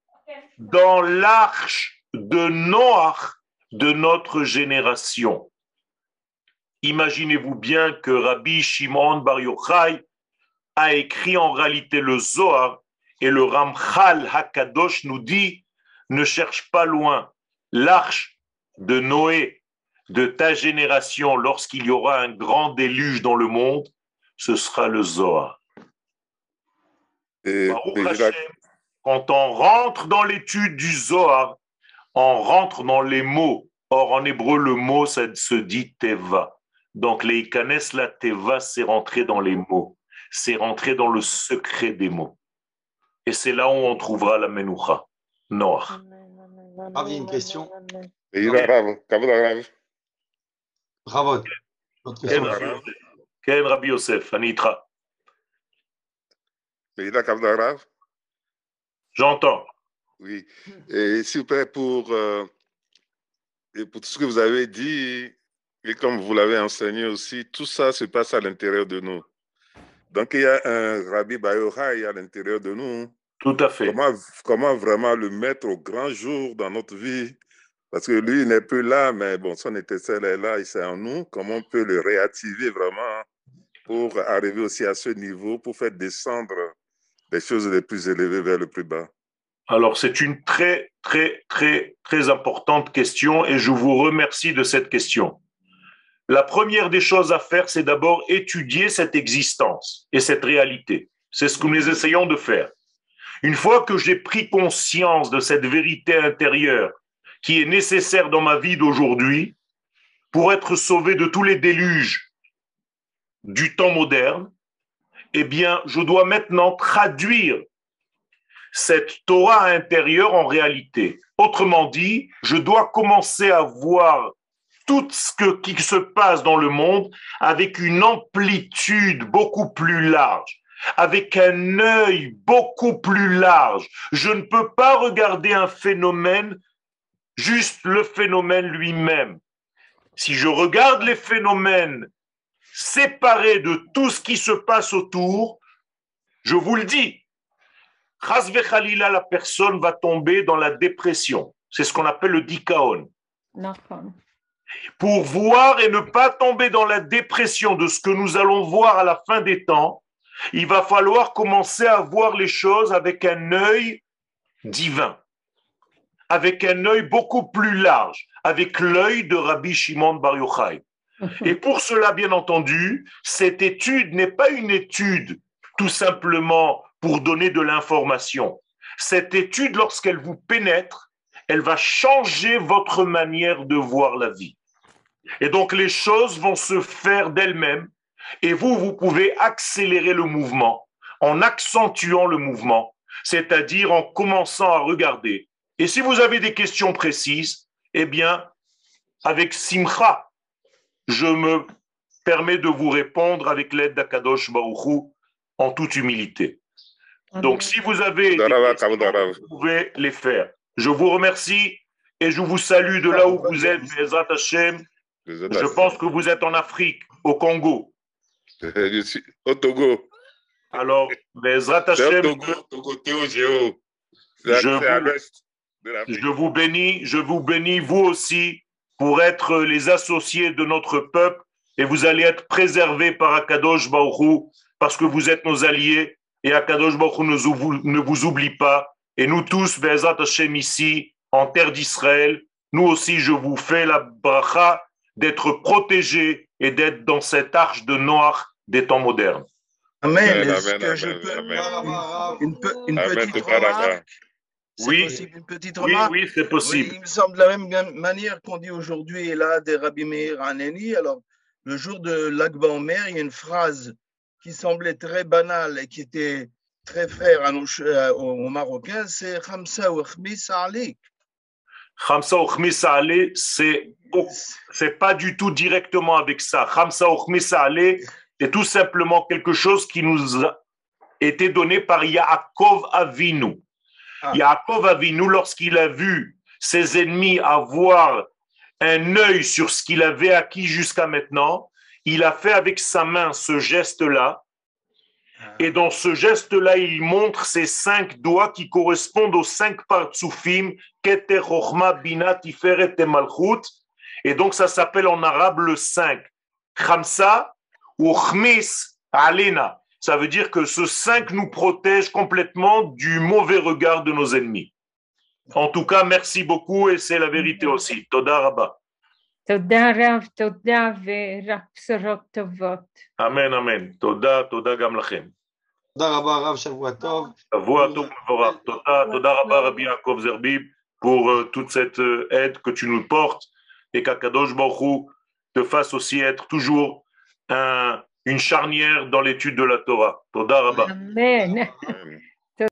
dans l'arche de Noach de notre génération. Imaginez-vous bien que Rabbi Shimon Bar Yochai a écrit en réalité le Zohar et le Ramchal Hakadosh nous dit ne cherche pas loin l'arche de Noé de ta génération lorsqu'il y aura un grand déluge dans le monde, ce sera le Zohar. quand on rentre dans l'étude du Zohar, on rentre dans les mots. Or, en hébreu, le mot, ça se dit Teva. Donc, les Ikanes, la Teva, c'est rentrer dans les mots. C'est rentrer dans le secret des mots. Et c'est là où on trouvera la Menoucha. Noah. Ah, une question. Bravo. Quel Rabbi Yosef, Anitra. J'entends. Oui. Et s'il vous plaît, pour, euh, et pour tout ce que vous avez dit, et comme vous l'avez enseigné aussi, tout ça se passe à l'intérieur de nous. Donc, il y a un Rabbi Bayorai à l'intérieur de nous. Tout à fait. Comment, comment vraiment le mettre au grand jour dans notre vie? Parce que lui, il n'est plus là, mais bon, son étincelle est là, il est en nous. Comment on peut le réactiver vraiment pour arriver aussi à ce niveau, pour faire descendre les choses les plus élevées vers le plus bas? Alors, c'est une très, très, très, très importante question et je vous remercie de cette question. La première des choses à faire, c'est d'abord étudier cette existence et cette réalité. C'est ce que nous essayons de faire. Une fois que j'ai pris conscience de cette vérité intérieure qui est nécessaire dans ma vie d'aujourd'hui pour être sauvé de tous les déluges du temps moderne, eh bien, je dois maintenant traduire cette Torah intérieure en réalité. Autrement dit, je dois commencer à voir tout ce qui se passe dans le monde avec une amplitude beaucoup plus large, avec un œil beaucoup plus large. Je ne peux pas regarder un phénomène, juste le phénomène lui-même. Si je regarde les phénomènes séparés de tout ce qui se passe autour, je vous le dis, Khalila, la personne va tomber dans la dépression. C'est ce qu'on appelle le dikaon. Pour voir et ne pas tomber dans la dépression de ce que nous allons voir à la fin des temps, il va falloir commencer à voir les choses avec un œil divin, avec un œil beaucoup plus large, avec l'œil de Rabbi Shimon Bar Yochai. Et pour cela, bien entendu, cette étude n'est pas une étude tout simplement pour donner de l'information. Cette étude, lorsqu'elle vous pénètre, elle va changer votre manière de voir la vie. Et donc les choses vont se faire d'elles-mêmes et vous, vous pouvez accélérer le mouvement en accentuant le mouvement, c'est-à-dire en commençant à regarder. Et si vous avez des questions précises, eh bien, avec Simcha, je me permets de vous répondre avec l'aide d'Akadosh Baruchou en toute humilité. Donc, si vous avez des questions, vous pouvez les faire. Je vous remercie et je vous salue de là où vous êtes, Bezat Hashem. Je pense que vous êtes en Afrique, au Congo. Je suis au Togo. Alors, Bezat Hashem. Je vous bénis, je vous bénis, vous aussi, pour être les associés de notre peuple et vous allez être préservés par Akadosh Baruch parce que vous êtes nos alliés et Akadosh Baruch ne vous oublie pas. Et nous tous, Bezat Hashem ici, en terre d'Israël, nous aussi, je vous fais la bracha d'être protégés et d'être dans cette arche de noir des temps modernes. Amen. Est-ce que je peux une, une, petite remarque? Oui, une petite remarque? oui, oui c'est possible. il me semble de la même manière qu'on dit aujourd'hui là des Rabbi Meir Aneni. Alors, le jour de l'Akba Omer, il y a une phrase qui semblait très banal et qui était très frère à nos, aux, Marocains, c'est Khamsa ou Khmis Alik. Khamsa ou Khmis c'est c'est pas du tout directement avec ça. Khamsa ou Khmis c'est tout simplement quelque chose qui nous a été donné par Yaakov Avinu. Ah. Yaakov Avinu, lorsqu'il a vu ses ennemis avoir un œil sur ce qu'il avait acquis jusqu'à maintenant, il a fait avec sa main ce geste-là. Et dans ce geste-là, il montre ses cinq doigts qui correspondent aux cinq partsoufim, Keter, Chochma, Bina, Tiferet et Malchut. Et donc, ça s'appelle en arabe le 5. Khamsa ou Khmis Alena. Ça veut dire que ce 5 nous protège complètement du mauvais regard de nos ennemis. En tout cas, merci beaucoup et c'est la vérité aussi. Toda Rabba. תודה רב, תודה ורק בשורות טובות. Amen, amen. Toda, toda gam lachem. תודה רבה, הרב, שבוע טוב. Shavua tov mevorach. Toda, toda Rabba Rabbi Yaakov Zerbib pour euh, toute cette euh, aide que tu nous portes et qu'Akadosh Baruch Hu te fasse aussi être toujours un, une charnière dans l'étude de la Torah. Toda Rabba. אמן. Amen.